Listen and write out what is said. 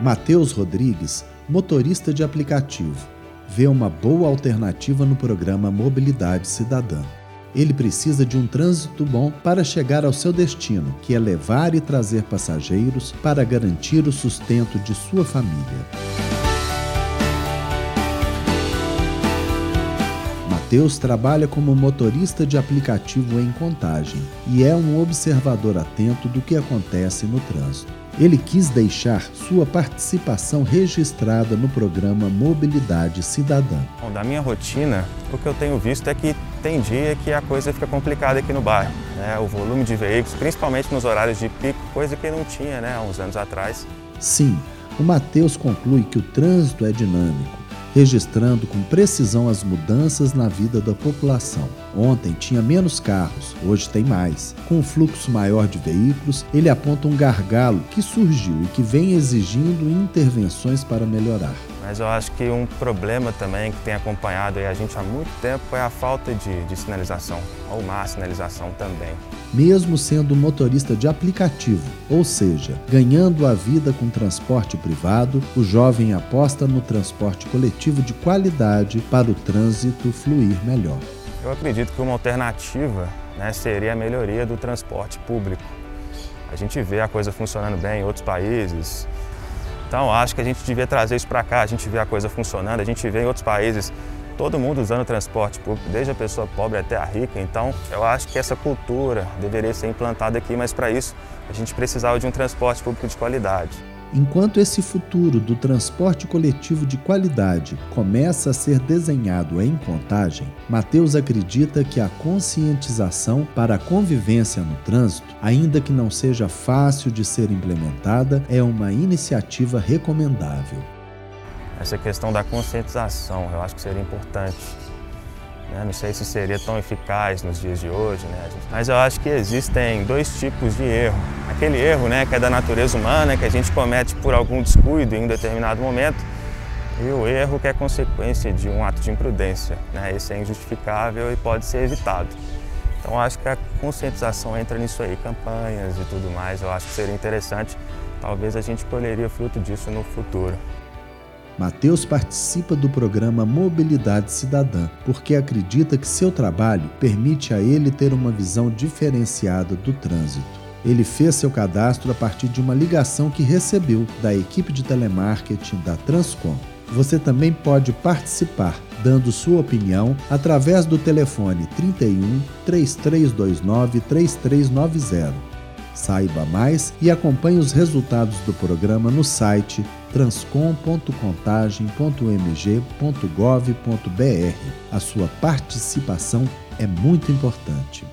Matheus Rodrigues, motorista de aplicativo, vê uma boa alternativa no programa Mobilidade Cidadã. Ele precisa de um trânsito bom para chegar ao seu destino, que é levar e trazer passageiros para garantir o sustento de sua família. Mateus trabalha como motorista de aplicativo em Contagem e é um observador atento do que acontece no trânsito. Ele quis deixar sua participação registrada no programa Mobilidade Cidadã. Bom, da minha rotina, o que eu tenho visto é que tem dia que a coisa fica complicada aqui no bairro. Né? O volume de veículos, principalmente nos horários de pico, coisa que não tinha né, há uns anos atrás. Sim, o Matheus conclui que o trânsito é dinâmico registrando com precisão as mudanças na vida da população. Ontem tinha menos carros, hoje tem mais. Com um fluxo maior de veículos, ele aponta um gargalo que surgiu e que vem exigindo intervenções para melhorar. Mas eu acho que um problema também que tem acompanhado a gente há muito tempo é a falta de, de sinalização, ou má sinalização também. Mesmo sendo motorista de aplicativo, ou seja, ganhando a vida com transporte privado, o jovem aposta no transporte coletivo de qualidade para o trânsito fluir melhor. Eu acredito que uma alternativa né, seria a melhoria do transporte público. A gente vê a coisa funcionando bem em outros países, então acho que a gente devia trazer isso para cá, a gente vê a coisa funcionando, a gente vê em outros países todo mundo usando transporte público, desde a pessoa pobre até a rica. Então eu acho que essa cultura deveria ser implantada aqui, mas para isso a gente precisava de um transporte público de qualidade. Enquanto esse futuro do transporte coletivo de qualidade começa a ser desenhado em contagem, Mateus acredita que a conscientização para a convivência no trânsito, ainda que não seja fácil de ser implementada, é uma iniciativa recomendável. Essa questão da conscientização, eu acho que seria importante. Né? Não sei se seria tão eficaz nos dias de hoje, né? mas eu acho que existem dois tipos de erro. Aquele erro né, que é da natureza humana, que a gente comete por algum descuido em um determinado momento, e o erro que é consequência de um ato de imprudência. Né? Esse é injustificável e pode ser evitado. Então acho que a conscientização entra nisso aí, campanhas e tudo mais, eu acho que seria interessante. Talvez a gente colheria fruto disso no futuro. Mateus participa do programa Mobilidade Cidadã porque acredita que seu trabalho permite a ele ter uma visão diferenciada do trânsito. Ele fez seu cadastro a partir de uma ligação que recebeu da equipe de telemarketing da Transcom. Você também pode participar dando sua opinião através do telefone 31 3329 3390 Saiba mais e acompanhe os resultados do programa no site transcom.contagem.mg.gov.br. A sua participação é muito importante.